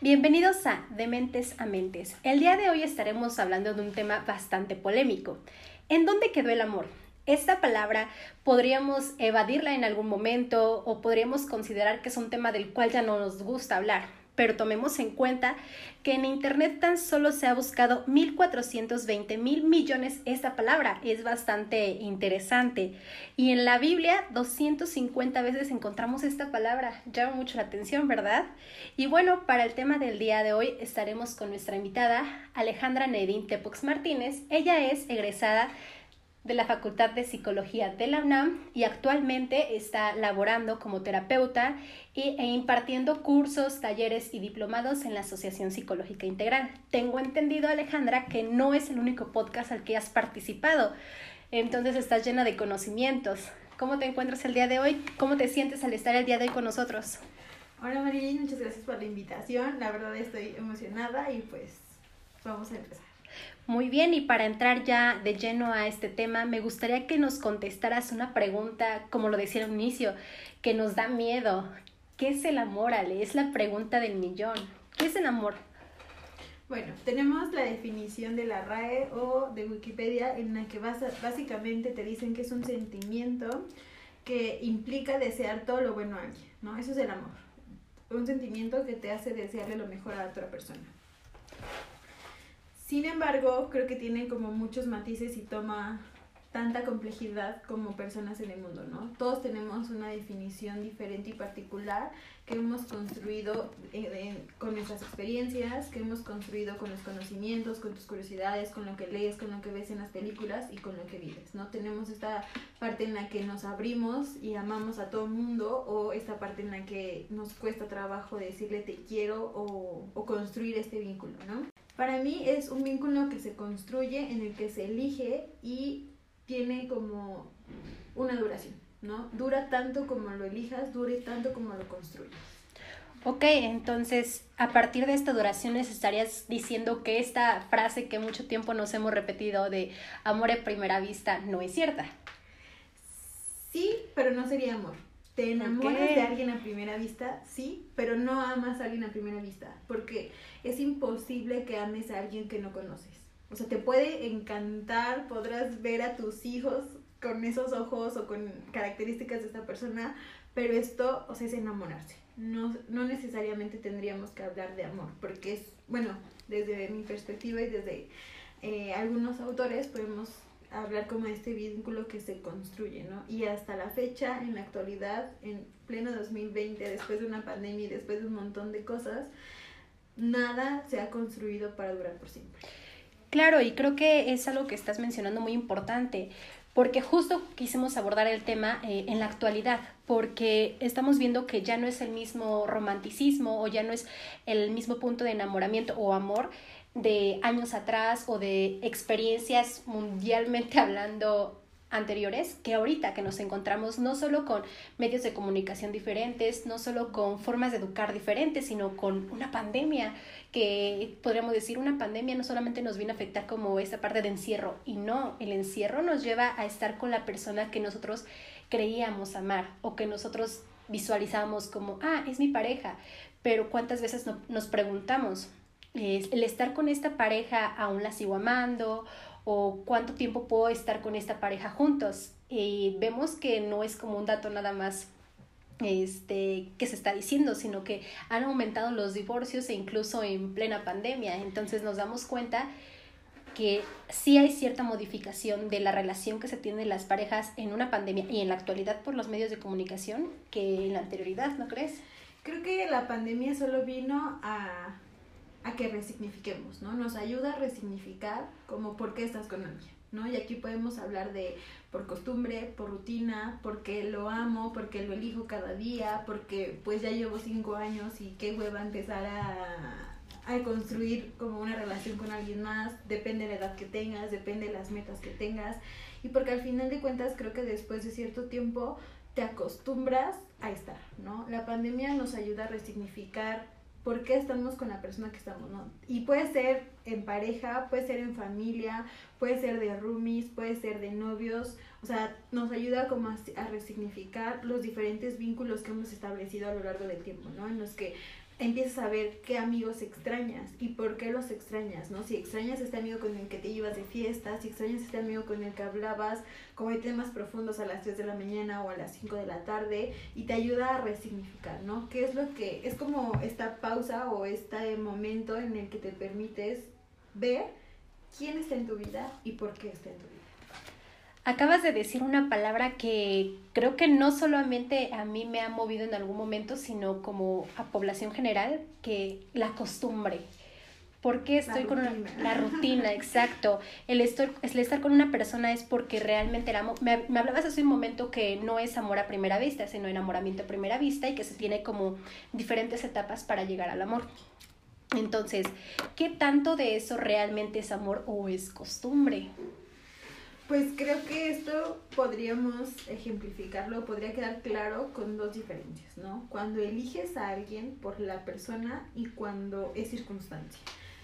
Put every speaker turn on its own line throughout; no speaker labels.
Bienvenidos a De Mentes a Mentes. El día de hoy estaremos hablando de un tema bastante polémico. ¿En dónde quedó el amor? Esta palabra podríamos evadirla en algún momento o podríamos considerar que es un tema del cual ya no nos gusta hablar pero tomemos en cuenta que en Internet tan solo se ha buscado 1.420 mil millones esta palabra. Es bastante interesante. Y en la Biblia 250 veces encontramos esta palabra. Llama mucho la atención, ¿verdad? Y bueno, para el tema del día de hoy estaremos con nuestra invitada Alejandra Nedín Tepox Martínez. Ella es egresada de la Facultad de Psicología de la UNAM y actualmente está laborando como terapeuta e impartiendo cursos, talleres y diplomados en la Asociación Psicológica Integral. Tengo entendido, Alejandra, que no es el único podcast al que has participado, entonces estás llena de conocimientos. ¿Cómo te encuentras el día de hoy? ¿Cómo te sientes al estar el día de hoy con nosotros?
Hola María, muchas gracias por la invitación. La verdad estoy emocionada y pues vamos a empezar.
Muy bien, y para entrar ya de lleno a este tema, me gustaría que nos contestaras una pregunta, como lo decía al inicio, que nos da miedo. ¿Qué es el amor, Ale? Es la pregunta del millón. ¿Qué es el amor?
Bueno, tenemos la definición de la RAE o de Wikipedia en la que básicamente te dicen que es un sentimiento que implica desear todo lo bueno a alguien, ¿no? Eso es el amor. Un sentimiento que te hace desearle lo mejor a otra persona. Sin embargo, creo que tiene como muchos matices y toma tanta complejidad como personas en el mundo, ¿no? Todos tenemos una definición diferente y particular que hemos construido eh, con nuestras experiencias, que hemos construido con los conocimientos, con tus curiosidades, con lo que lees, con lo que ves en las películas y con lo que vives, ¿no? Tenemos esta parte en la que nos abrimos y amamos a todo el mundo o esta parte en la que nos cuesta trabajo decirle te quiero o, o construir este vínculo, ¿no? Para mí es un vínculo que se construye, en el que se elige y tiene como una duración, ¿no? Dura tanto como lo elijas, dure tanto como lo construyas.
Ok, entonces a partir de esta duración estarías diciendo que esta frase que mucho tiempo nos hemos repetido de amor a primera vista no es cierta.
Sí, pero no sería amor. Te enamoras de alguien a primera vista, sí, pero no amas a alguien a primera vista, porque es imposible que ames a alguien que no conoces. O sea, te puede encantar, podrás ver a tus hijos con esos ojos o con características de esta persona, pero esto, o sea, es enamorarse. No, no necesariamente tendríamos que hablar de amor, porque es, bueno, desde mi perspectiva y desde eh, algunos autores podemos hablar como de este vínculo que se construye, ¿no? Y hasta la fecha, en la actualidad, en pleno 2020, después de una pandemia y después de un montón de cosas, nada se ha construido para durar por siempre.
Claro, y creo que es algo que estás mencionando muy importante, porque justo quisimos abordar el tema eh, en la actualidad, porque estamos viendo que ya no es el mismo romanticismo o ya no es el mismo punto de enamoramiento o amor de años atrás o de experiencias mundialmente hablando anteriores que ahorita que nos encontramos no solo con medios de comunicación diferentes, no solo con formas de educar diferentes, sino con una pandemia que podríamos decir una pandemia no solamente nos viene a afectar como esta parte de encierro y no, el encierro nos lleva a estar con la persona que nosotros creíamos amar o que nosotros visualizamos como, ah, es mi pareja, pero cuántas veces nos preguntamos, el estar con esta pareja aún la sigo amando o cuánto tiempo puedo estar con esta pareja juntos. Y vemos que no es como un dato nada más este, que se está diciendo, sino que han aumentado los divorcios e incluso en plena pandemia. Entonces nos damos cuenta que sí hay cierta modificación de la relación que se tiene las parejas en una pandemia y en la actualidad por los medios de comunicación que en la anterioridad, ¿no crees?
Creo que la pandemia solo vino a a que resignifiquemos, ¿no? Nos ayuda a resignificar como por qué estás con alguien, ¿no? Y aquí podemos hablar de por costumbre, por rutina, porque lo amo, porque lo elijo cada día, porque pues ya llevo cinco años y qué hueva empezar a, a construir como una relación con alguien más, depende de la edad que tengas, depende de las metas que tengas, y porque al final de cuentas creo que después de cierto tiempo te acostumbras a estar, ¿no? La pandemia nos ayuda a resignificar por qué estamos con la persona que estamos, ¿no? Y puede ser en pareja, puede ser en familia, puede ser de roomies, puede ser de novios, o sea, nos ayuda como a, resignificar los diferentes vínculos que hemos establecido a lo largo del tiempo, ¿no? En los que empiezas a ver qué amigos extrañas y por qué los extrañas, ¿no? Si extrañas a este amigo con el que te ibas de fiesta, si extrañas a este amigo con el que hablabas como de temas profundos a las 3 de la mañana o a las 5 de la tarde y te ayuda a resignificar, ¿no? ¿Qué es lo que es como esta pausa o este momento en el que te permites ver quién está en tu vida y por qué está en tu vida?
Acabas de decir una palabra que creo que no solamente a mí me ha movido en algún momento, sino como a población general, que la costumbre. ¿Por qué estoy con una, la rutina? Exacto. El estar, el estar con una persona es porque realmente la amo. Me, me, hablabas hace un momento que no es amor a primera vista, sino enamoramiento a primera vista y que se tiene como diferentes etapas para llegar al amor. Entonces, ¿qué tanto de eso realmente es amor o es costumbre?
Pues creo que esto podríamos ejemplificarlo, podría quedar claro con dos diferencias, ¿no? Cuando eliges a alguien por la persona y cuando es circunstancia.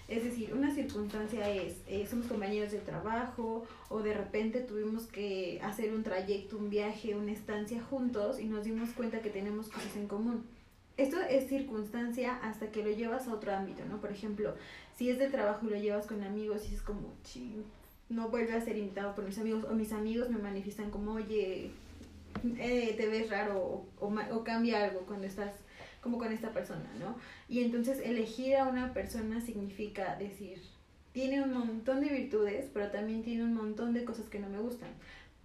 Es decir, una circunstancia es, eh, somos compañeros de trabajo o de repente tuvimos que hacer un trayecto, un viaje, una estancia juntos y nos dimos cuenta que tenemos cosas en común. Esto es circunstancia hasta que lo llevas a otro ámbito, ¿no? Por ejemplo, si es de trabajo y lo llevas con amigos y es como, ching, no vuelve a ser invitado por mis amigos o mis amigos me manifiestan como, oye, eh, te ves raro o, o, cambia algo cuando estás como con esta persona, ¿no? Y entonces elegir a una persona significa decir, tiene un montón de virtudes, pero también tiene un montón de cosas que no me gustan,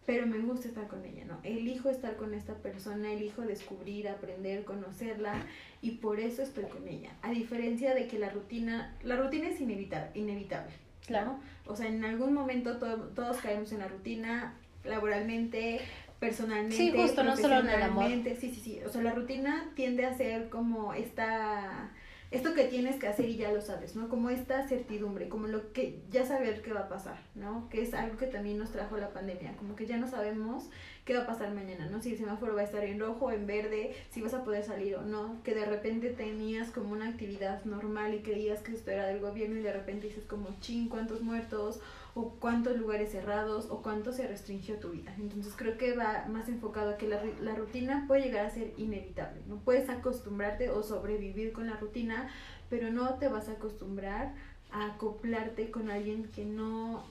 pero me gusta estar con ella, ¿no? Elijo estar con esta persona, elijo descubrir, aprender, conocerla y por eso estoy con ella. A diferencia de que la rutina, la rutina es inevitable, inevitable Claro. O sea, en algún momento todos caemos en la rutina, laboralmente, personalmente,
sí, justo, no solo en el amor.
Sí, sí, sí. O sea, la rutina tiende a ser como esta esto que tienes que hacer y ya lo sabes, ¿no? Como esta certidumbre, como lo que ya saber qué va a pasar, ¿no? Que es algo que también nos trajo la pandemia, como que ya no sabemos qué va a pasar mañana, ¿no? Si el semáforo va a estar en rojo en verde, si vas a poder salir o no, que de repente tenías como una actividad normal y creías que esto era del gobierno y de repente dices como, ching, ¿cuántos muertos? O cuántos lugares cerrados o cuánto se restringió tu vida. Entonces creo que va más enfocado a que la, la, rutina puede llegar a ser inevitable. No puedes acostumbrarte o sobrevivir con la rutina, pero no te vas a acostumbrar a acoplarte con alguien que no,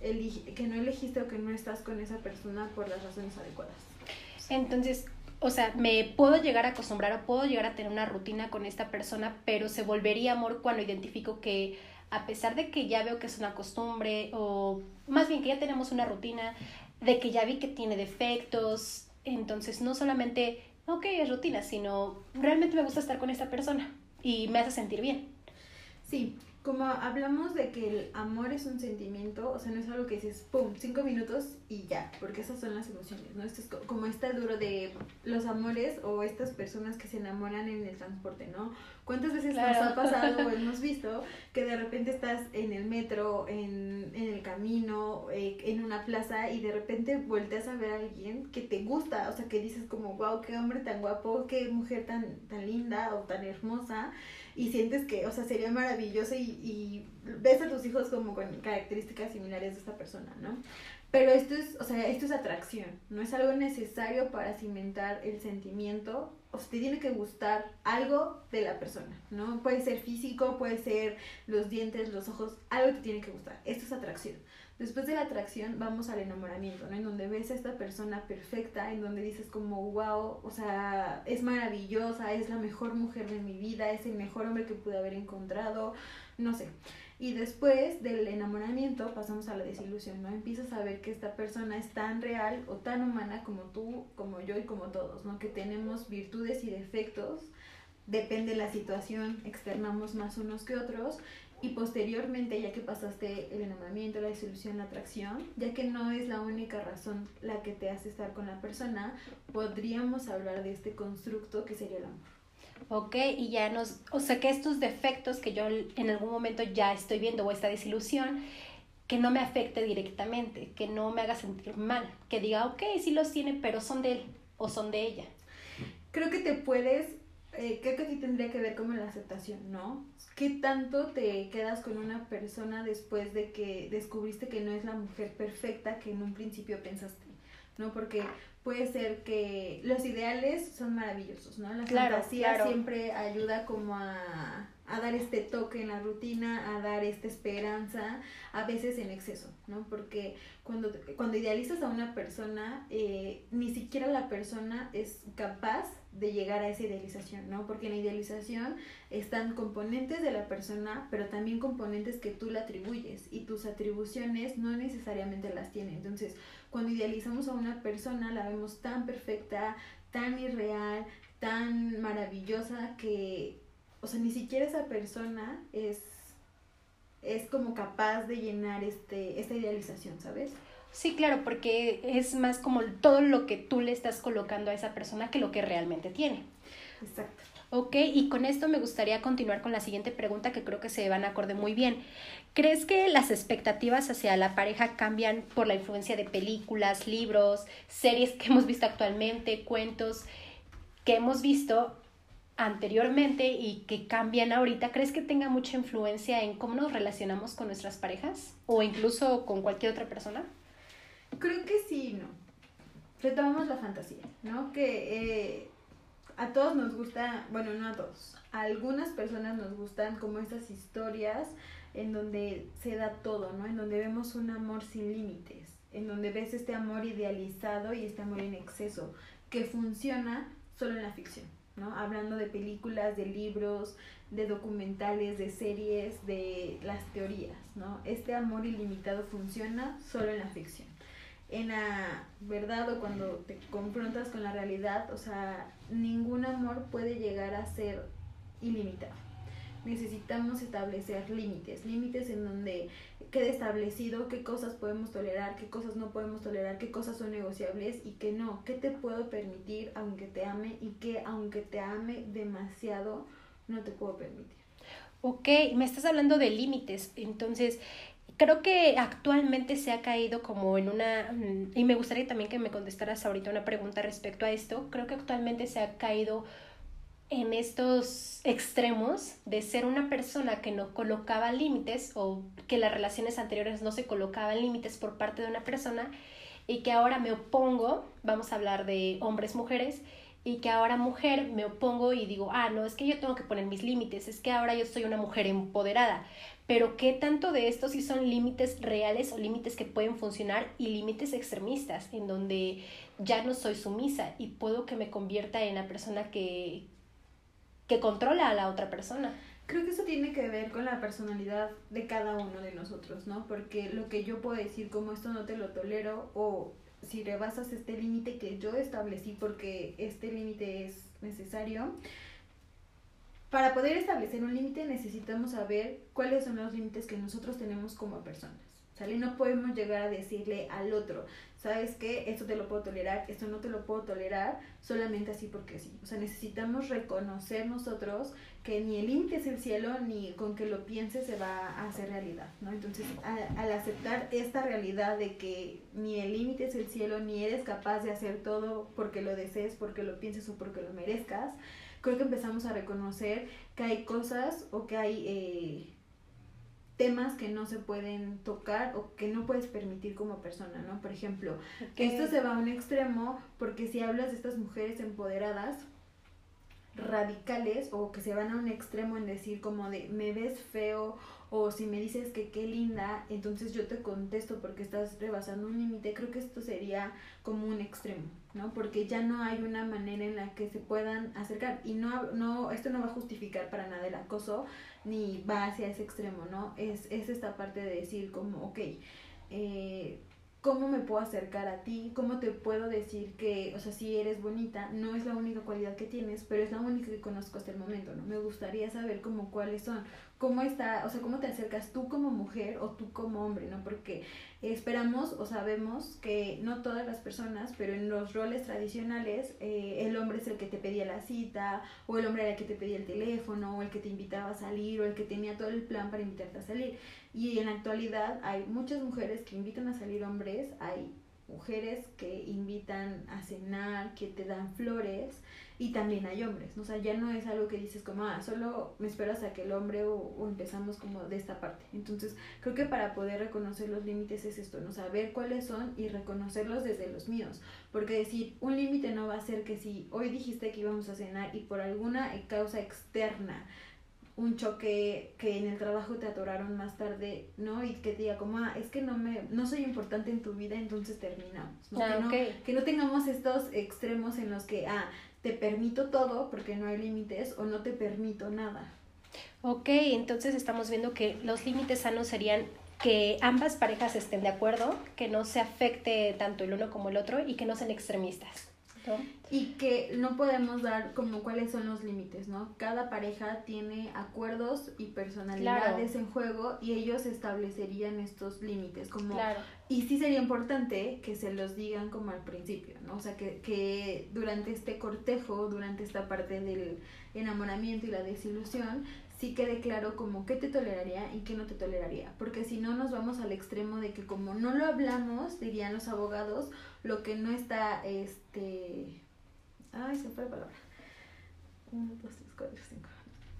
elige, que no elegiste o que no estás con esa persona por las razones adecuadas.
Entonces, o sea, me puedo llegar a acostumbrar o puedo llegar a tener una rutina con esta persona, pero se volvería amor cuando identifico que a pesar de que ya veo que es una costumbre o más bien que ya tenemos una rutina, de que ya vi que tiene defectos, entonces no solamente, ok, es rutina, sino realmente me gusta estar con esta persona y me hace sentir bien.
Sí, como hablamos de que el amor es un sentimiento, o sea, no es algo que dices, pum, cinco minutos y ya, porque esas son las emociones, ¿no? Esto es como está duro de los amores o estas personas que se enamoran en el transporte, ¿no? ¿Cuántas veces nos ha pasado o hemos visto que de repente estás en el metro, en, en el camino, eh, en una plaza y de repente volteas a ver a alguien que te gusta, o sea, que dices como, wow, qué hombre tan guapo, qué mujer tan, tan linda o tan hermosa y sientes que, o sea, sería maravilloso y, y ves a tus hijos como con características similares de esta persona, ¿no? Pero esto es, o sea, esto es atracción, no es algo necesario para cimentar el sentimiento, o sea, te tiene que gustar algo de la persona, ¿no? Puede ser físico, puede ser los dientes, los ojos, algo te tiene que gustar, esto es atracción. Después de la atracción vamos al enamoramiento, ¿no? En donde ves a esta persona perfecta, en donde dices como, wow, o sea, es maravillosa, es la mejor mujer de mi vida, es el mejor hombre que pude haber encontrado, no sé. Y después del enamoramiento pasamos a la desilusión, ¿no? Empiezas a ver que esta persona es tan real o tan humana como tú, como yo y como todos, ¿no? Que tenemos virtudes y defectos, depende de la situación, externamos más unos que otros y posteriormente, ya que pasaste el enamoramiento, la desilusión, la atracción, ya que no es la única razón la que te hace estar con la persona, podríamos hablar de este constructo que sería el amor.
Ok, y ya nos, o sea que estos defectos que yo en algún momento ya estoy viendo o esta desilusión, que no me afecte directamente, que no me haga sentir mal, que diga, ok, sí los tiene, pero son de él o son de ella.
Creo que te puedes eh, creo que sí tendría que ver como la aceptación, ¿no? ¿Qué tanto te quedas con una persona después de que descubriste que no es la mujer perfecta que en un principio pensaste? ¿no? Porque puede ser que los ideales son maravillosos, ¿no? La fantasía siempre ayuda como a, a, dar este toque en la rutina, a dar esta esperanza, a veces en exceso, ¿no? Porque cuando, cuando idealizas a una persona, eh, ni siquiera la persona es capaz de llegar a esa idealización, ¿no? Porque en la idealización están componentes de la persona, pero también componentes que tú le atribuyes y tus atribuciones no necesariamente las tiene. Entonces, cuando idealizamos a una persona, la vemos tan perfecta, tan irreal, tan maravillosa que, o sea, ni siquiera esa persona es, es como capaz de llenar este, esta idealización, ¿sabes?
Sí, claro, porque es más como todo lo que tú le estás colocando a esa persona que lo que realmente tiene.
Exacto.
Ok, y con esto me gustaría continuar con la siguiente pregunta que creo que se van a acorde muy bien. ¿Crees que las expectativas hacia la pareja cambian por la influencia de películas, libros, series que hemos visto actualmente, cuentos que hemos visto anteriormente y que cambian ahorita? ¿Crees que tenga mucha influencia en cómo nos relacionamos con nuestras parejas o incluso con cualquier otra persona?
Creo que sí, no. Retomamos la fantasía, ¿no? Que eh, a todos nos gusta, bueno, no a todos, a algunas personas nos gustan como estas historias en donde se da todo, ¿no? En donde vemos un amor sin límites, en donde ves este amor idealizado y este amor en exceso, que funciona solo en la ficción, ¿no? Hablando de películas, de libros, de documentales, de series, de las teorías, ¿no? Este amor ilimitado funciona solo en la ficción en la verdad o cuando te confrontas con la realidad, o sea, ningún amor puede llegar a ser ilimitado. Necesitamos establecer límites, límites en donde quede establecido qué cosas podemos tolerar, qué cosas no podemos tolerar, qué cosas son negociables y qué no, qué te puedo permitir aunque te ame y qué aunque te ame demasiado no te puedo permitir.
Ok, me estás hablando de límites, entonces creo que actualmente se ha caído como en una, mm, y me gustaría también que me contestaras ahorita una pregunta respecto a esto, creo que actualmente se ha caído en estos extremos de ser una persona que no colocaba límites o que las relaciones anteriores no se colocaban límites por parte de una persona y que ahora me opongo, vamos a hablar de hombres, mujeres, y que ahora mujer me opongo y digo, ah, no, es que yo tengo que poner mis límites, es que ahora yo soy una mujer empoderada, pero ¿qué tanto de esto sí son límites reales o límites que pueden funcionar y límites extremistas en donde ya no soy sumisa y puedo que me convierta en la persona que, que controla a la otra persona?
Creo que eso tiene que ver con la personalidad de cada uno de nosotros, ¿no? Porque lo que yo puedo decir como esto no te lo tolero o si rebasas este límite que yo establecí porque este límite es necesario, para poder establecer un límite necesitamos saber cuáles son los límites que nosotros tenemos como personas. ¿Sale? No podemos llegar a decirle al otro, ¿sabes qué? Esto te lo puedo tolerar, esto no te lo puedo tolerar, solamente así porque sí. O sea, necesitamos reconocer nosotros que ni el límite es el cielo, ni con que lo pienses se va a hacer realidad, ¿no? Entonces, al aceptar esta realidad de que ni el límite es el cielo, ni eres capaz de hacer todo porque lo desees, porque lo pienses o porque lo merezcas, creo que empezamos a reconocer que hay cosas o que hay eh, temas que no se pueden tocar o que no puedes permitir como persona, ¿no? Por ejemplo, que esto se va a un extremo porque si hablas de estas mujeres empoderadas, radicales o que se van a un extremo en decir como de me ves feo o si me dices que qué linda, entonces yo te contesto porque estás rebasando un límite, creo que esto sería como un extremo, ¿no? Porque ya no hay una manera en la que se puedan acercar y no, no esto no va a justificar para nada el acoso ni va hacia ese extremo, ¿no? Es, es esta parte de decir como, ok, eh, ¿cómo me puedo acercar a ti? ¿Cómo te puedo decir que, o sea, si eres bonita, no es la única cualidad que tienes, pero es la única que conozco hasta el momento, ¿no? Me gustaría saber como cuáles son, cómo está, o sea, cómo te acercas tú como mujer o tú como hombre, ¿no? Porque esperamos o sabemos que no todas las personas, pero en los roles tradicionales, eh, el hombre es el que te pedía la cita, o el hombre era el que te pedía el teléfono, o el que te invitaba a salir, o el que tenía todo el plan para invitarte a salir. Y en la actualidad hay muchas mujeres que invitan a salir hombres, hay mujeres que invitan a cenar, que te dan flores, y también hay hombres, o sea, ya no es algo que dices como, ah, solo me esperas a que el hombre o, o, empezamos como de esta parte. Entonces, creo que para poder reconocer los límites es esto, ¿no? Saber cuáles son y reconocerlos desde los míos. Porque decir, un límite no va a ser que si hoy dijiste que íbamos a cenar y por alguna causa externa un choque que en el trabajo te atoraron más tarde, ¿no? Y que te diga como, ah, es que no me, no soy importante en tu vida, entonces terminamos. ¿no?
Ah,
que, no que no tengamos estos extremos en los que, ah, te permito todo porque no hay límites o no te permito nada.
Ok, entonces estamos viendo que los límites sanos serían que ambas parejas estén de acuerdo, que no se afecte tanto el uno como el otro y que no sean extremistas.
Y que no podemos dar como cuáles son los límites, ¿no? Cada pareja tiene acuerdos y personalidades
Claro.
en juego y ellos establecerían estos límites, como
Claro.
Y sí sería importante que se los digan como al principio, ¿no? O sea, que, que durante este cortejo, durante esta parte del enamoramiento y la desilusión, sí quede claro como qué te toleraría y qué no te toleraría. Porque si no nos vamos al extremo de que como no lo hablamos, dirían los abogados, lo que no está, este... Ay, se fue la palabra. Uno, dos, tres, cuatro, cinco.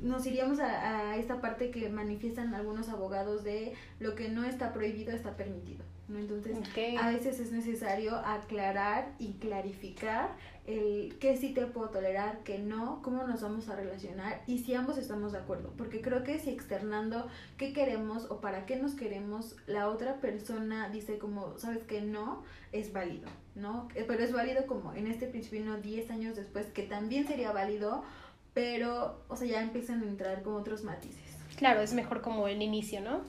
Nos iríamos a, a esta parte que manifiestan algunos abogados de lo que no está prohibido está permitido. ¿No? Entonces, a veces es necesario aclarar y clarificar el qué sí te puedo tolerar, qué no, cómo nos vamos a relacionar y si ambos estamos de acuerdo. Porque creo que si externando qué queremos o para qué nos queremos, la otra persona dice como, sabes que no, es válido, ¿no? Eh, Pero es válido como en este principio, no 10 años después, que también sería válido, pero, o sea, ya empiezan a entrar con otros matices.
Claro, es mejor como el inicio, ¿no?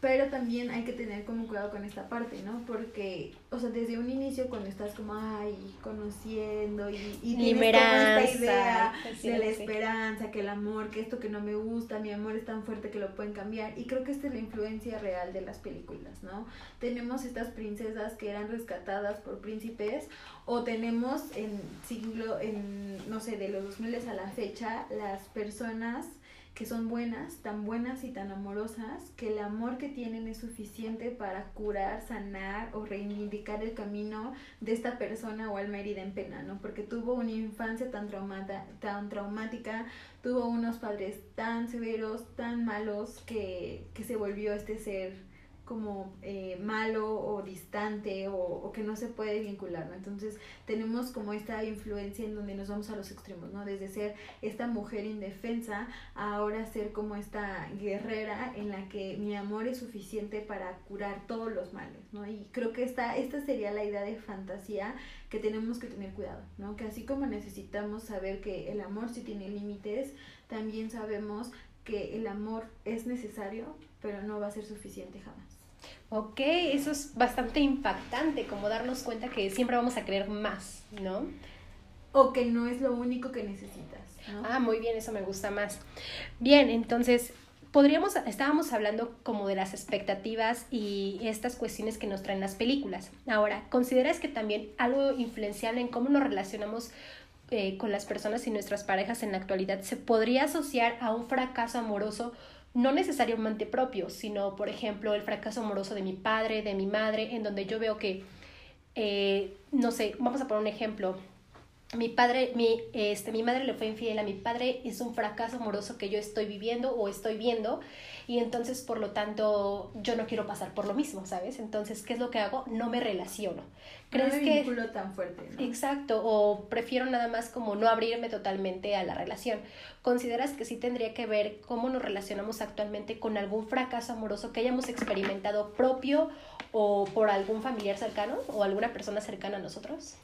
Pero también hay que tener como cuidado con esta parte, ¿no? Porque, o sea, desde un inicio cuando estás como, ay, conociendo y, y tienes como esta idea
sí,
de la
sí.
esperanza, que el amor, que esto que no me gusta, mi amor es tan fuerte que lo pueden cambiar. Y creo que esta es la influencia real de las películas, ¿no? Tenemos estas princesas que eran rescatadas por príncipes o tenemos en siglo, en, no sé, de los 2000 a la fecha, las personas que son buenas, tan buenas y tan amorosas, que el amor que tienen es suficiente para curar, sanar o reivindicar el camino de esta persona o alma herida en pena, ¿no? Porque tuvo una infancia tan, traumata, tan traumática, tuvo unos padres tan severos, tan malos, que, que se volvió este ser como eh, malo o distante o, o que no se puede vincular, ¿no? Entonces tenemos como esta influencia en donde nos vamos a los extremos, ¿no? Desde ser esta mujer indefensa a ahora ser como esta guerrera en la que mi amor es suficiente para curar todos los males, ¿no? Y creo que esta, esta sería la idea de fantasía que tenemos que tener cuidado, ¿no? Que así como necesitamos saber que el amor sí tiene límites, también sabemos que el amor es necesario, pero no va a ser suficiente jamás.
Ok, eso es bastante impactante, como darnos cuenta que siempre vamos a querer más, ¿no?
O que no es lo único que necesitas, ¿no?
Ah, muy bien, eso me gusta más. Bien, entonces, podríamos, estábamos hablando como de las expectativas y estas cuestiones que nos traen las películas. Ahora, ¿consideras que también algo influenciable en cómo nos relacionamos eh, con las personas y nuestras parejas en la actualidad se podría asociar a un fracaso amoroso? No necesariamente propio, sino, por ejemplo, el fracaso amoroso de mi padre, de mi madre, en donde yo veo que, eh, no sé, vamos a poner un ejemplo, mi padre, mi, este, mi madre le fue infiel a mi padre, es un fracaso amoroso que yo estoy viviendo o estoy viendo y entonces por lo tanto yo no quiero pasar por lo mismo, ¿sabes? Entonces, ¿qué es lo que hago? No me relaciono. ¿Crees
no me
que...
tan fuerte, ¿no?
Exacto, o prefiero nada más como no abrirme totalmente a la relación. ¿Consideras que sí tendría que ver cómo nos relacionamos actualmente con algún fracaso amoroso que hayamos experimentado propio o por algún familiar cercano o alguna persona cercana a nosotros?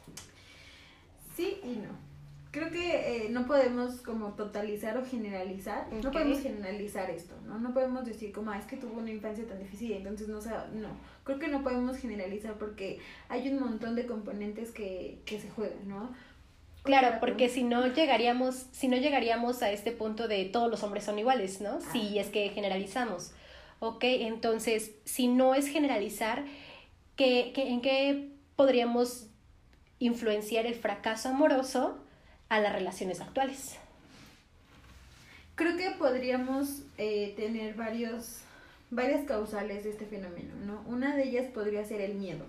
Sí y no. Creo que eh, no podemos como totalizar o generalizar. No podemos generalizar esto, ¿no? No podemos decir como, ah, es que tuvo una infancia tan difícil, entonces no sé, no. Creo que no podemos generalizar porque hay un montón de componentes que, que se juegan, ¿no?
Claro, porque si no llegaríamos, si no llegaríamos a este punto de todos los hombres son iguales, ¿no? Si es que generalizamos. Ok, entonces, si no es generalizar, ¿qué, qué, en qué podríamos influenciar el fracaso amoroso a las relaciones actuales?
Creo que podríamos eh, tener varios, varias causales de este fenómeno, ¿no? Una de ellas podría ser el miedo.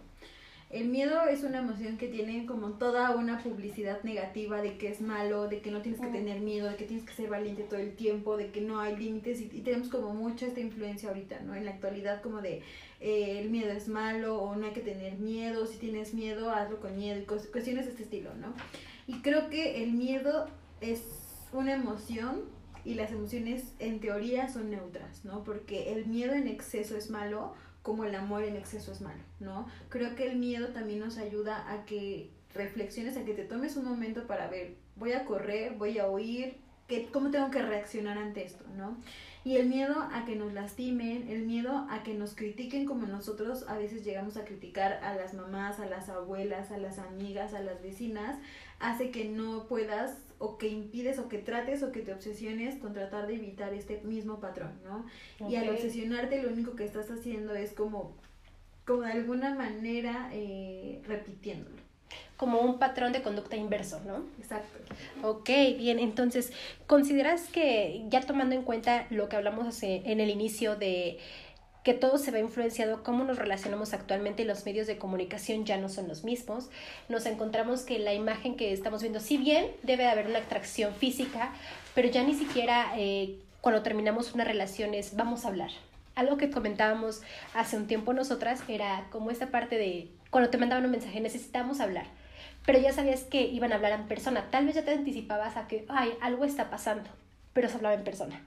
El miedo es una emoción que tiene como toda una publicidad negativa de que es malo, de que no tienes que tener miedo, de que tienes que ser valiente todo el tiempo, de que no hay límites y, tenemos como mucha esta influencia ahorita, ¿no? En la actualidad como de eh, el miedo es malo o no hay que tener miedo, si tienes miedo hazlo con miedo y cuestiones de este estilo, ¿no? Y creo que el miedo es una emoción y las emociones en teoría son neutras, ¿no? Porque el miedo en exceso es malo, como el amor en exceso es malo, ¿no? Creo que el miedo también nos ayuda a que reflexiones, a que te tomes un momento para ver, voy a correr, voy a huir, ¿qué, ¿cómo tengo que reaccionar ante esto, ¿no? Y el miedo a que nos lastimen, el miedo a que nos critiquen como nosotros a veces llegamos a criticar a las mamás, a las abuelas, a las amigas, a las vecinas, hace que no puedas o que impides o que trates o que te obsesiones con tratar de evitar este mismo patrón, ¿no? Y al obsesionarte lo único que estás haciendo es como, como de alguna manera eh, repitiéndolo.
Como un patrón de conducta inverso, ¿no?
Exacto.
Ok, bien, entonces, ¿consideras que ya tomando en cuenta lo que hablamos en el inicio de que todo se ve influenciado cómo nos relacionamos actualmente y los medios de comunicación ya no son los mismos. Nos encontramos que la imagen que estamos viendo, si bien debe de haber una atracción física, pero ya ni siquiera eh, cuando terminamos una relación es vamos a hablar. Algo que comentábamos hace un tiempo nosotras era como esta parte de cuando te mandaban un mensaje necesitamos hablar, pero ya sabías que iban a hablar en persona, tal vez ya te anticipabas a que, ay, algo está pasando, pero se hablaba en persona.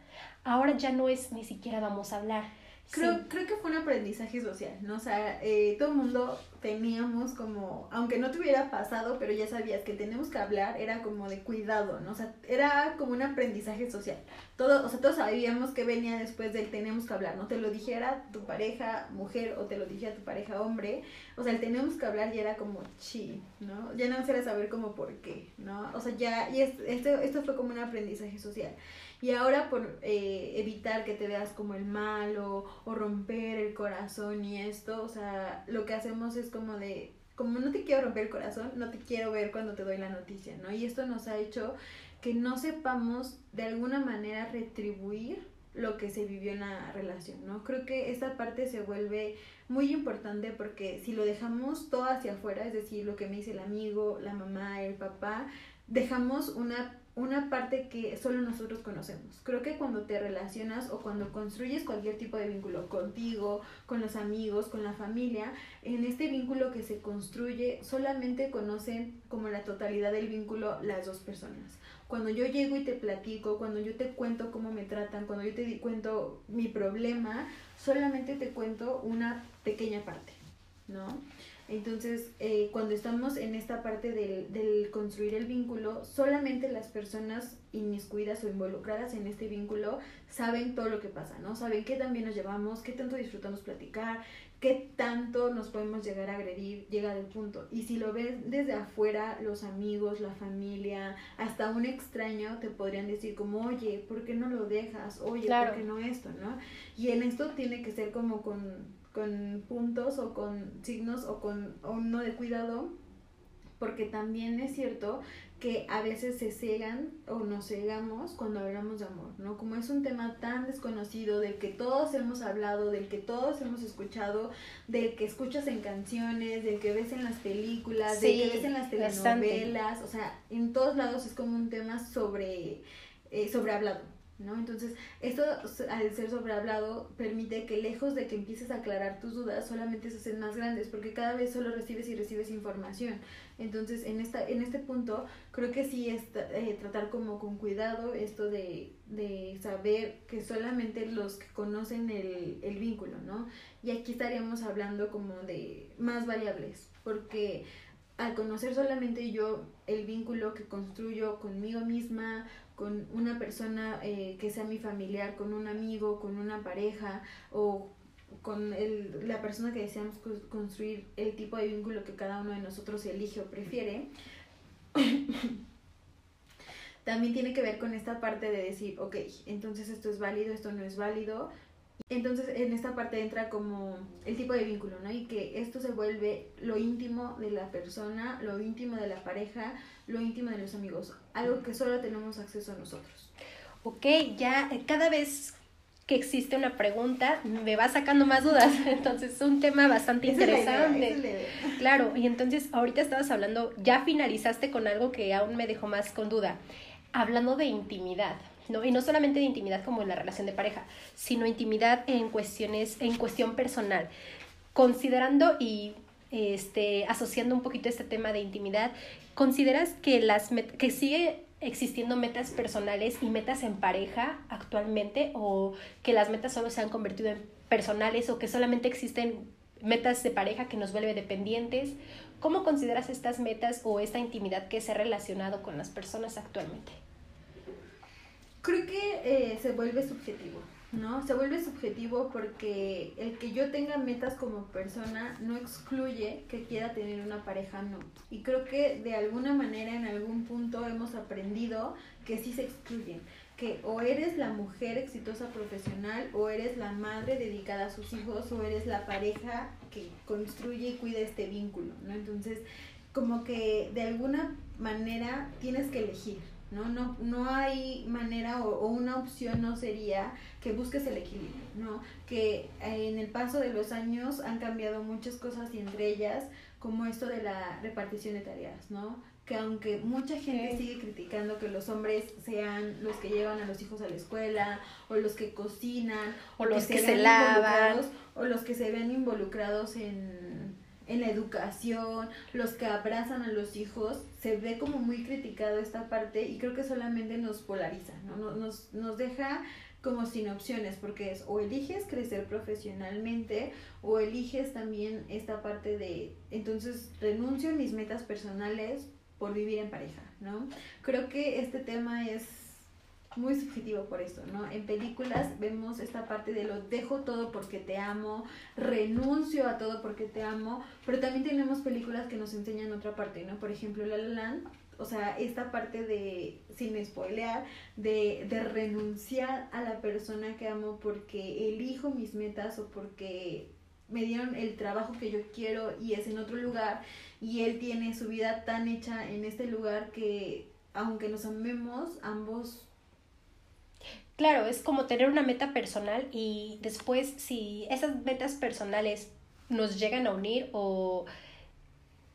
Ahora ya no es ni siquiera vamos a hablar,
Creo, creo que fue un aprendizaje social, ¿no? O sea, eh, todo el mundo teníamos como, aunque no te hubiera pasado, pero ya sabías que tenemos que hablar, era como de cuidado, ¿no? O sea, era como un aprendizaje social. Todo, o sea, todos sabíamos que venía después del tenemos que hablar, ¿no? Te lo dijera tu pareja mujer o te lo dijera tu pareja hombre, o sea, el tenemos que hablar ya era como chi, ¿no? Ya no se saber como por qué, ¿no? O sea, ya, y esto, esto fue como un aprendizaje social. Y ahora por eh, evitar que te veas como el malo o romper el corazón y esto, o sea, lo que hacemos es como de, como no te quiero romper el corazón, no te quiero ver cuando te doy la noticia, ¿no? Y esto nos ha hecho que no sepamos de alguna manera retribuir lo que se vivió en la relación, ¿no? Creo que esta parte se vuelve muy importante porque si lo dejamos todo hacia afuera, es decir, lo que me dice el amigo, la mamá, el papá, dejamos una una parte que solo nosotros conocemos. Creo que cuando te relacionas o cuando construyes cualquier tipo de vínculo contigo, con los amigos, con la familia, en este vínculo que se construye solamente conocen como la totalidad del vínculo las dos personas. Cuando yo llego y te platico, cuando yo te cuento cómo me tratan, cuando yo te cuento mi problema, solamente te cuento una pequeña parte, ¿no? Entonces, eh, cuando estamos en esta parte del, del, construir el vínculo, solamente las personas inmiscuidas o involucradas en este vínculo saben todo lo que pasa, ¿no? Saben qué tan bien nos llevamos, qué tanto disfrutamos platicar, qué tanto nos podemos llegar a agredir, llega del punto. Y si lo ves desde afuera, los amigos, la familia, hasta un extraño te podrían decir como, oye, ¿por qué no lo dejas? Oye, ¿por qué no esto? ¿no? Y en esto tiene que ser como con con puntos o con signos o con o uno de cuidado, porque también es cierto que a veces se cegan o nos cegamos cuando hablamos de amor, ¿no? Como es un tema tan desconocido, del que todos hemos hablado, del que todos hemos escuchado, del que escuchas en canciones, del que ves en las películas, del que ves en las telenovelas, o sea, en todos lados es como un tema sobre, eh, sobre hablado, ¿no? Entonces, esto al ser sobrehablado permite que lejos de que empieces a aclarar tus dudas, solamente se hacen más grandes, porque cada vez solo recibes y recibes información. Entonces, en, esta, en este punto, creo que sí es eh, tratar como con cuidado esto de, de saber que solamente los que conocen el, el vínculo, ¿no? Y aquí estaríamos hablando como de más variables, porque al conocer solamente yo el vínculo que construyo conmigo misma, con una persona eh, que sea mi familiar, con un amigo, con una pareja o con el, la persona que deseamos construir el tipo de vínculo que cada uno de nosotros elige o prefiere, también tiene que ver con esta parte de decir, ok, entonces esto es válido, esto no es válido, entonces en esta parte entra como el tipo de vínculo, ¿no? Y que esto se vuelve lo íntimo de la persona, lo íntimo de la pareja, lo íntimo de los amigos, algo que solo tenemos acceso a nosotros.
Ok, ya eh, cada vez que existe una pregunta, me va sacando más dudas. Entonces es un tema bastante interesante. claro, y entonces ahorita estabas hablando, ya finalizaste con algo que aún me dejó más con duda, hablando de intimidad. ¿No? Y no solamente de intimidad como en la relación de pareja, sino intimidad en cuestiones, en cuestión personal. Considerando y este, asociando un poquito este tema de intimidad, ¿consideras que, las que sigue existiendo metas personales y metas en pareja actualmente o que las metas solo se han convertido en personales o que solamente existen metas de pareja que nos vuelve dependientes? ¿Cómo consideras estas metas o esta intimidad que se ha relacionado con las personas actualmente?
Creo que eh, se vuelve subjetivo. ¿no? Se vuelve subjetivo porque el que yo tenga metas como persona no excluye que quiera tener una pareja, no. Y creo que de alguna manera en algún punto hemos aprendido que sí se excluyen, que o eres la mujer exitosa profesional o eres la madre dedicada a sus hijos o eres la pareja que construye y cuida este vínculo, ¿no? Entonces, como que de alguna manera tienes que elegir, ¿no? No, no hay manera o, una opción no sería que busques el equilibrio, ¿no? Que en el paso de los años han cambiado muchas cosas y entre ellas como esto de la repartición de tareas, ¿no? Que aunque mucha gente sigue criticando que los hombres sean los que llevan a los hijos a la escuela o los que cocinan
o, los que se lavan
o los que se ven involucrados en en la educación, los que abrazan a los hijos, se ve como muy criticado esta parte y creo que solamente nos polariza, ¿no? Nos, nos deja como sin opciones, porque es o eliges crecer profesionalmente o eliges también esta parte de, entonces renuncio a mis metas personales por vivir en pareja, ¿no? Creo que este tema es muy subjetivo por eso, ¿no? En películas vemos esta parte de lo dejo todo porque te amo, renuncio a todo porque te amo, pero también tenemos películas que nos enseñan otra parte, ¿no? Por ejemplo, La La Land, o sea, esta parte de, sin spoilear, de, de renunciar a la persona que amo porque elijo mis metas o porque me dieron el trabajo que yo quiero y es en otro lugar y él tiene su vida tan hecha en este lugar que aunque nos amemos, ambos
Claro, es como tener una meta personal y después si esas metas personales nos llegan a unir o,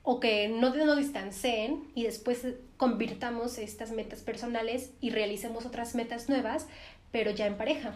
o que no nos distancien y después convirtamos estas metas personales y realicemos otras metas nuevas, pero ya en pareja.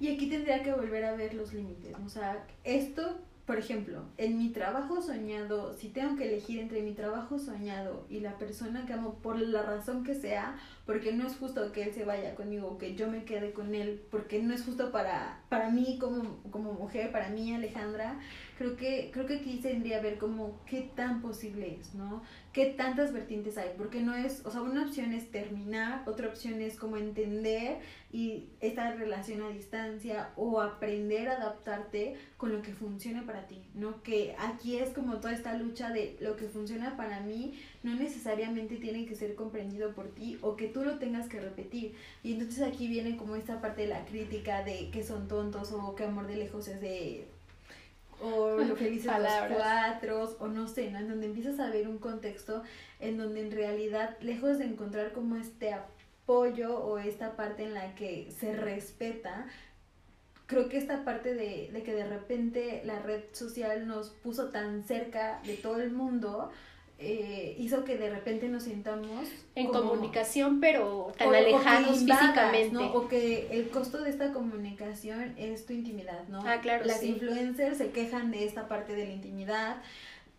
Y aquí tendría que volver a ver los límites. O sea, esto por ejemplo, en mi trabajo soñado, si tengo que elegir entre mi trabajo soñado y la persona que amo por la razón que sea, porque no es justo que él se vaya conmigo que yo me quede con él, porque no es justo para, para mí como, como mujer, para mí Alejandra, creo que, creo que aquí tendría que ver como qué tan posible es, ¿no? qué tantas vertientes hay, porque no es, o sea, una opción es terminar, otra opción es como entender y esta relación a distancia o aprender a adaptarte con lo que funciona para ti, ¿no? Que aquí es como toda esta lucha de lo que funciona para mí no necesariamente tiene que ser comprendido por ti o que tú lo tengas que repetir. Y entonces aquí viene como esta parte de la crítica de que son tontos o que amor de lejos es de o lo felices los cuatro, o no sé, ¿no? En donde empiezas a ver un contexto en donde en realidad, lejos de encontrar como este apoyo o esta parte en la que se respeta, creo que esta parte de, de que de repente la red social nos puso tan cerca de todo el mundo, eh, hizo que de repente nos sintamos
en comunicación pero tan alejados físicamente
¿no? o que el costo de esta comunicación es tu intimidad no
ah claro
las influencers se quejan de esta parte de la intimidad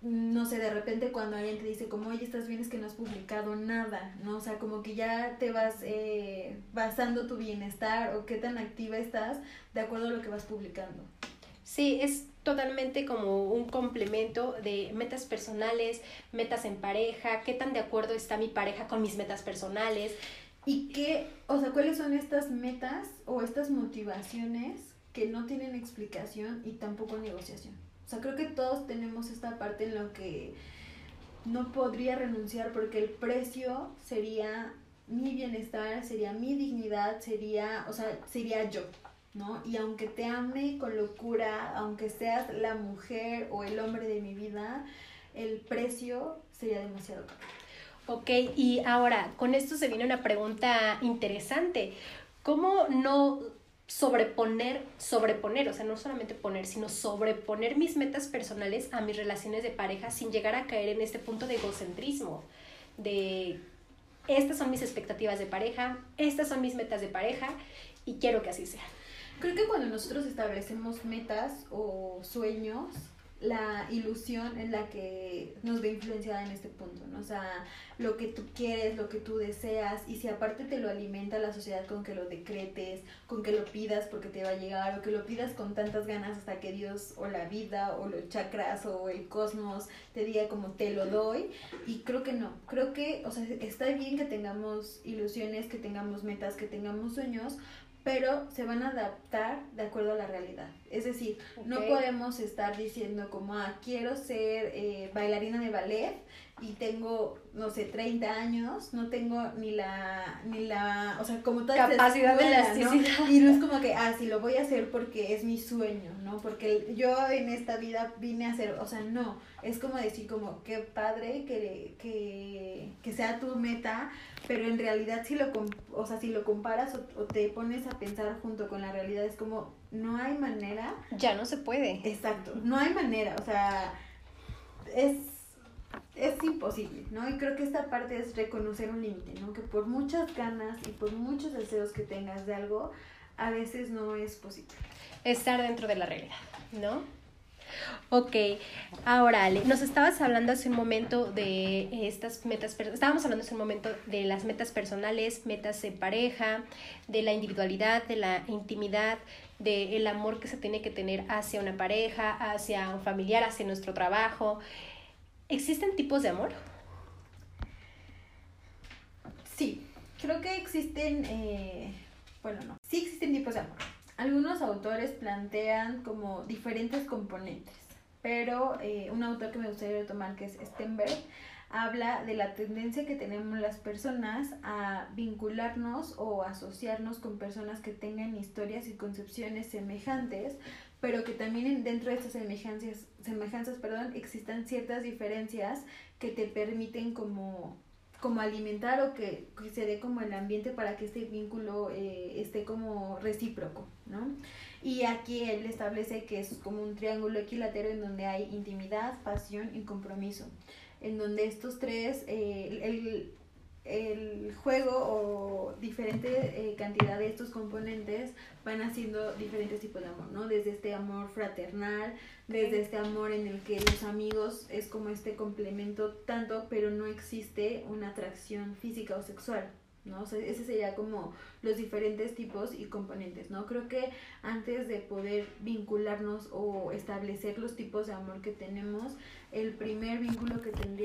no sé, de repente cuando alguien te dice como, oye, estás bien, es que no has publicado nada, ¿no? O sea, como que ya te vas eh, basando tu bienestar o qué tan activa estás de acuerdo a lo que vas publicando.
Sí, es totalmente como un complemento de metas personales, metas en pareja, qué tan de acuerdo está mi pareja con mis metas personales.
Y qué, o sea, cuáles son estas metas o estas motivaciones que no tienen explicación y tampoco negociación. O sea, creo que todos tenemos esta parte en lo que no podría renunciar porque el precio sería mi bienestar, sería mi dignidad, sería, o sea, sería yo. ¿No? Y aunque te ame con locura, aunque seas la mujer o el hombre de mi vida, el precio sería demasiado caro.
Ok, y ahora, con esto se viene una pregunta interesante. ¿Cómo no sobreponer, sobreponer, o sea, no solamente poner, sino sobreponer mis metas personales a mis relaciones de pareja sin llegar a caer en este punto de egocentrismo, de estas son mis expectativas de pareja, estas son mis metas de pareja y quiero que así sea.
Creo que cuando nosotros establecemos metas o sueños, la ilusión en la que nos ve influenciada en este punto, ¿no? O sea, lo que tú quieres, lo que tú deseas, y si aparte te lo alimenta la sociedad con que lo decretes, con que lo pidas porque te va a llegar, o que lo pidas con tantas ganas hasta que Dios o la vida o los chakras o el cosmos te diga como te lo doy, y creo que no, creo que, o sea, está bien que tengamos ilusiones, que tengamos metas, que tengamos sueños, pero se van a adaptar de acuerdo a la realidad. Es decir, no podemos estar diciendo como, ah, quiero ser eh, bailarina de ballet y tengo, no sé, 30 años, no tengo ni la, ni la, o sea, como toda
capacidad de elasticidad.
¿no? Y no es como que, ah, sí, lo voy a hacer porque es mi sueño, ¿no? Porque yo en esta vida vine a hacer, o sea, no, es como decir como, qué padre que, que, que sea tu meta, pero en realidad si lo, o sea, si lo comparas o, o te pones a pensar junto con la realidad, es como, no hay manera.
Ya no se puede.
Exacto, no hay manera, o sea, es es imposible, ¿no? Y creo que esta parte es reconocer un límite, ¿no? Que por muchas ganas y por muchos deseos que tengas de algo, a veces no es posible.
Estar dentro de la realidad, ¿no? Ok, ahora Ale, nos estabas hablando hace un momento de estas metas, estábamos hablando hace un momento de las metas personales, metas de pareja, de la individualidad, de la intimidad, del amor que se tiene que tener hacia una pareja, hacia un familiar, hacia nuestro trabajo. ¿Existen tipos de amor?
Sí, creo que existen, eh, bueno, no, sí existen tipos de amor. Algunos autores plantean como diferentes componentes, pero eh, un autor que me gustaría retomar, que es Stenberg, habla de la tendencia que tenemos las personas a vincularnos o asociarnos con personas que tengan historias y concepciones semejantes, pero que también dentro de estas semejanzas, semejanzas perdón, existan ciertas diferencias que te permiten como, como alimentar o que, se dé como el ambiente para que este vínculo eh, esté como recíproco, ¿no? Y aquí él establece que es como un triángulo equilátero en donde hay intimidad, pasión y compromiso, en donde estos tres, eh, el, el juego o diferente eh, cantidad de estos componentes van haciendo diferentes tipos de amor, ¿no? Desde este amor fraternal, desde este amor en el que los amigos es como este complemento tanto, pero no existe una atracción física o sexual, ¿no? O sea, ese sería como los diferentes tipos y componentes, ¿no? Creo que antes de poder vincularnos o establecer los tipos de amor que tenemos, el primer vínculo que tendríamos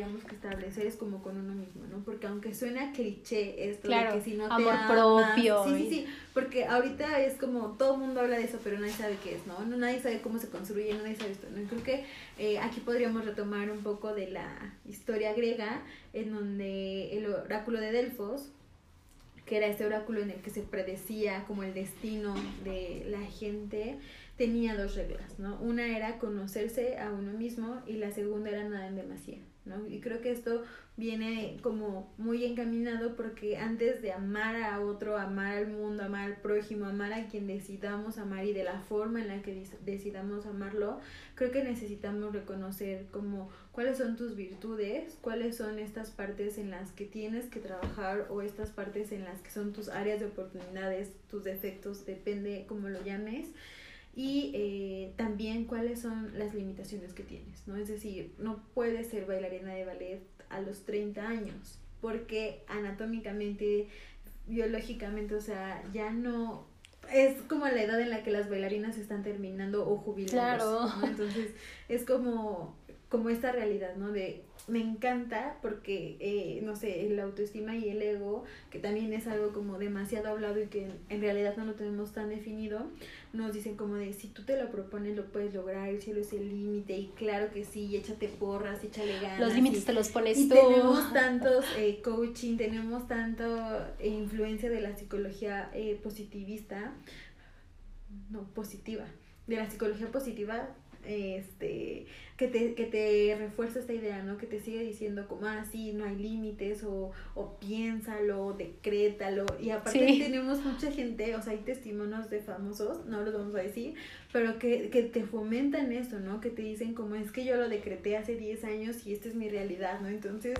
establecer es como con uno mismo, ¿no? Porque aunque suena cliché esto de que si no te
amor propio.
Sí, sí, sí, porque ahorita es como todo el mundo habla de eso, pero nadie sabe qué es, ¿no? Nadie sabe cómo se construye, nadie sabe esto, ¿no? creo que eh, aquí podríamos retomar un poco de la historia griega, en donde el oráculo de Delfos, que era este oráculo en el que se predecía como el destino de la gente, tenía dos reglas, ¿no? Una era conocerse a uno mismo y la segunda era nada en demasía, ¿no? Y creo que esto viene como muy encaminado porque antes de amar a otro, amar al mundo, amar al prójimo, amar a quien decidamos amar y de la forma en la que decidamos amarlo, creo que necesitamos reconocer como cuáles son tus virtudes, cuáles son estas partes en las que tienes que trabajar o estas partes en las que son tus áreas de oportunidades, tus defectos, depende cómo lo llames y eh, también cuáles son las limitaciones que tienes, ¿no? Es decir, no puedes ser bailarina de ballet a los 30 años porque anatómicamente, biológicamente, o sea, ya no es como la edad en la que las bailarinas están terminando o jubilando. Claro. Entonces, es como como esta realidad, ¿no? De me encanta porque, eh, no sé, el autoestima y el ego, que también es algo como demasiado hablado y que en realidad no lo tenemos tan definido, nos dicen como de si tú te lo propones lo puedes lograr, el cielo es el límite y claro que sí, échate porras, échale ganas.
Los límites te los pones
y
tú.
tenemos tantos eh, coaching, tenemos tanto eh, influencia de la psicología eh, positivista, no, positiva, de la psicología positiva este, que te, que te refuerza esta idea, ¿no? Que te sigue diciendo como, ah, sí, no hay límites, o, o piénsalo, decrétalo, y aparte tenemos mucha gente, o sea, hay testimonios de famosos, no los vamos a decir, pero que, que te fomentan eso, ¿no? Que te dicen como, es que yo lo decreté hace 10 años y esta es mi realidad, ¿no? Entonces,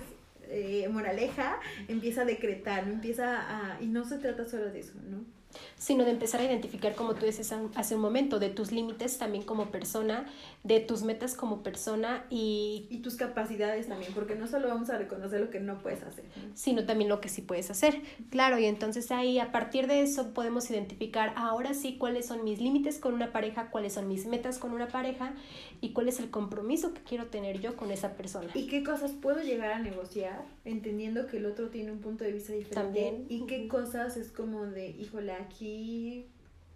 eh, moraleja, empieza a decretar, ¿no? Empieza a, y no se trata solo de eso, ¿no?
Sino de empezar a identificar, como tú dices hace un momento, de tus límites también como persona, de tus metas como persona y...
Y tus capacidades también, porque no solo vamos a reconocer lo que no puedes hacer,
sino también lo que sí puedes hacer. Claro, y entonces ahí a partir de eso podemos identificar ahora sí cuáles son mis límites con una pareja, cuáles son mis metas con una pareja y cuál es el compromiso que quiero tener yo con esa persona.
Y qué cosas puedo llegar a negociar, entendiendo que el otro tiene un punto de vista diferente. También. Y qué cosas es como de, híjole, aquí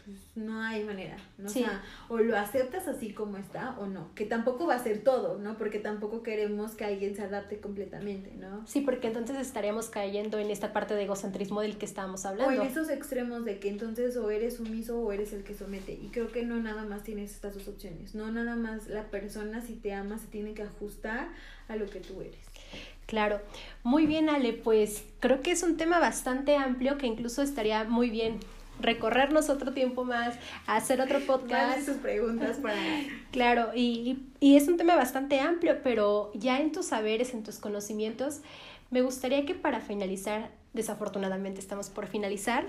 pues, no hay manera, ¿no? O sea, o lo aceptas así como está o no, que tampoco va a ser todo, ¿no? Porque tampoco queremos que alguien se adapte completamente, ¿no?
Sí, porque entonces estaríamos cayendo en esta parte de egocentrismo del que estábamos hablando.
O en esos extremos de que entonces o eres sumiso o eres el que somete. Y creo que no nada más tienes estas dos opciones, no nada más la persona si te ama se tiene que ajustar a lo que tú eres.
Claro, muy bien Ale, pues creo que es un tema bastante amplio que incluso estaría muy bien recorrernos otro tiempo más, hacer otro podcast.
sus preguntas para...
Claro, y, y es un tema bastante amplio, pero ya en tus saberes, en tus conocimientos, me gustaría que para finalizar, desafortunadamente estamos por finalizar,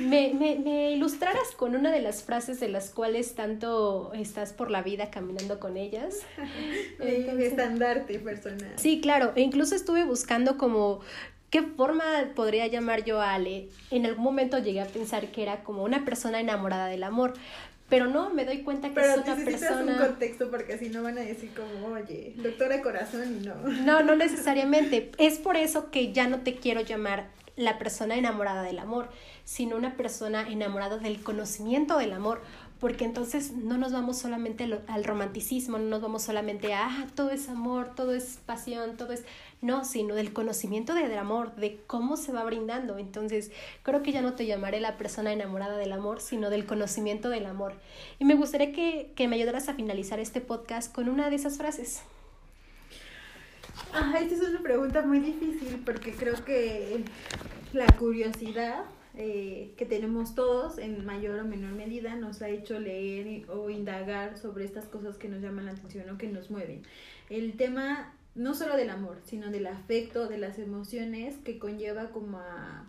me, me, me, ilustraras con una de las frases de las cuales tanto estás por la vida caminando con ellas.
Mi estandarte personal.
Sí, claro, e incluso estuve buscando como ¿Qué forma podría llamar yo a Ale? En algún momento llegué a pensar que era como una persona enamorada del amor, pero no, me doy cuenta que es una persona...
un contexto porque así no van a decir como, oye, doctora corazón y no.
No, no necesariamente. Es por eso que ya no te quiero llamar la persona enamorada del amor, sino una persona enamorada del conocimiento del amor, porque entonces no nos vamos solamente al, romanticismo, no nos vamos solamente a, ah, todo es amor, todo es pasión, todo es, no, sino del conocimiento del amor, de cómo se va brindando. Entonces, creo que ya no te llamaré la persona enamorada del amor, sino del conocimiento del amor. Y me gustaría que, que me ayudaras a finalizar este podcast con una de esas frases.
Ah, esta es una pregunta muy difícil porque creo que la curiosidad eh, que tenemos todos en mayor o menor medida nos ha hecho leer o indagar sobre estas cosas que nos llaman la atención o que nos mueven. El tema no solo del amor, sino del afecto, de las emociones que conlleva como a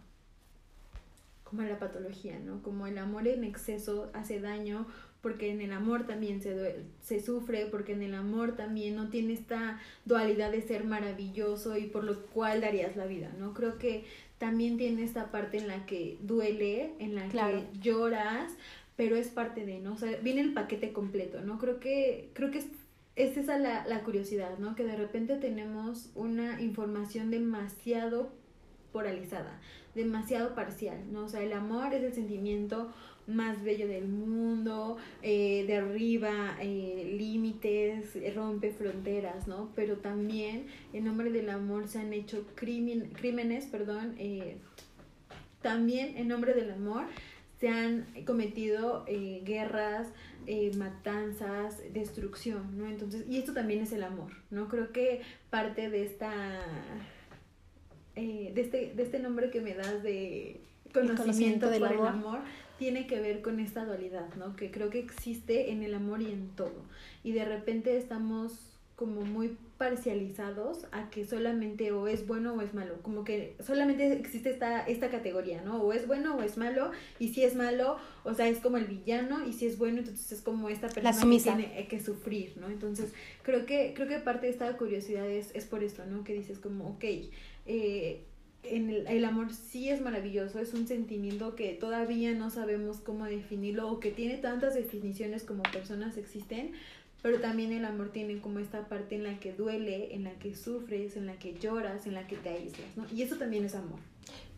como a la patología, ¿no? Como el amor en exceso hace daño, porque en el amor también se, se sufre, porque en el amor también no tiene esta dualidad de ser maravilloso y por lo cual darías la vida, ¿no? Creo que también tiene esta parte en la que duele, en la que lloras, pero es parte de, ¿no? O sea, viene el paquete completo, ¿no? Creo que, creo que es, es esa la, la curiosidad, ¿no? Que de repente tenemos una información demasiado polarizada, demasiado parcial, ¿no? O sea, el amor es el sentimiento más bello del mundo, eh, derriba eh, límites, rompe fronteras, ¿no? Pero también en nombre del amor se han hecho crímenes, perdón, eh, también en nombre del amor se han cometido eh, guerras, eh, matanzas, destrucción, ¿no? Entonces, y esto también es el amor, ¿no? Creo que parte de esta, de, este, de este nombre que me das de conocimiento, del amor. el amor tiene que ver con esta dualidad, ¿no? Que creo que existe en el amor y en todo. Y de repente estamos como muy parcializados a que solamente o es bueno o es malo, como que solamente existe esta, esta categoría, ¿no? O es bueno o es malo, y si es malo, o sea, es como el villano, y si es bueno, entonces es como esta persona que tiene que sufrir, ¿no? Entonces, creo que, creo que parte de esta curiosidad es, es por esto, ¿no? Que dices como, ok, eh, en el, el, amor sí es maravilloso, es un sentimiento que todavía no sabemos cómo definirlo o que tiene tantas definiciones como personas existen, pero también el amor tiene como esta parte en la que duele, en la que sufres, en la que lloras, en la que te aíslas, ¿no? Y eso también es amor.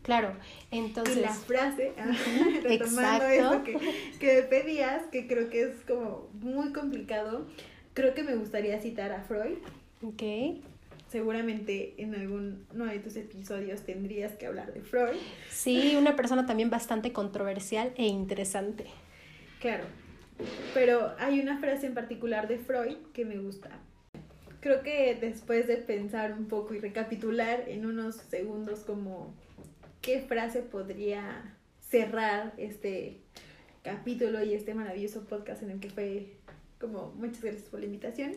Claro, entonces...
Y la frase, retomando eso que, que pedías, que creo que es como muy complicado, creo que me gustaría citar a Freud.
Ok
seguramente en alguno de tus episodios tendrías que hablar de Freud.
Sí, una persona también bastante controversial e interesante.
Claro. Pero hay una frase en particular de Freud que me gusta. Creo que después de pensar un poco y recapitular en unos segundos como qué frase podría cerrar este capítulo y este maravilloso podcast en el que fue como muchas gracias por la invitación.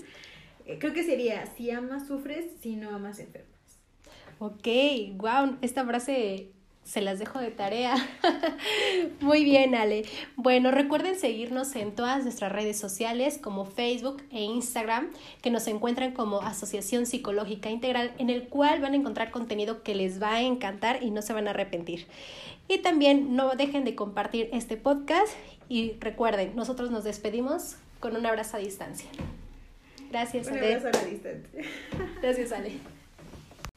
Eh, creo que sería, si amas, sufres, si no amas, enfermas.
Ok, wow, esta frase se las dejo de tarea. Muy bien, Ale. Bueno, recuerden seguirnos en todas nuestras redes sociales como Facebook e Instagram, que nos encuentran como Asociación Psicológica Integral, en el cual van a encontrar contenido que les va a encantar y no se van a arrepentir. Y también no dejen de compartir este podcast y recuerden, nosotros nos despedimos con un abrazo a distancia. Gracias,
Ale. Un abrazo a la distancia.
Gracias, Ale.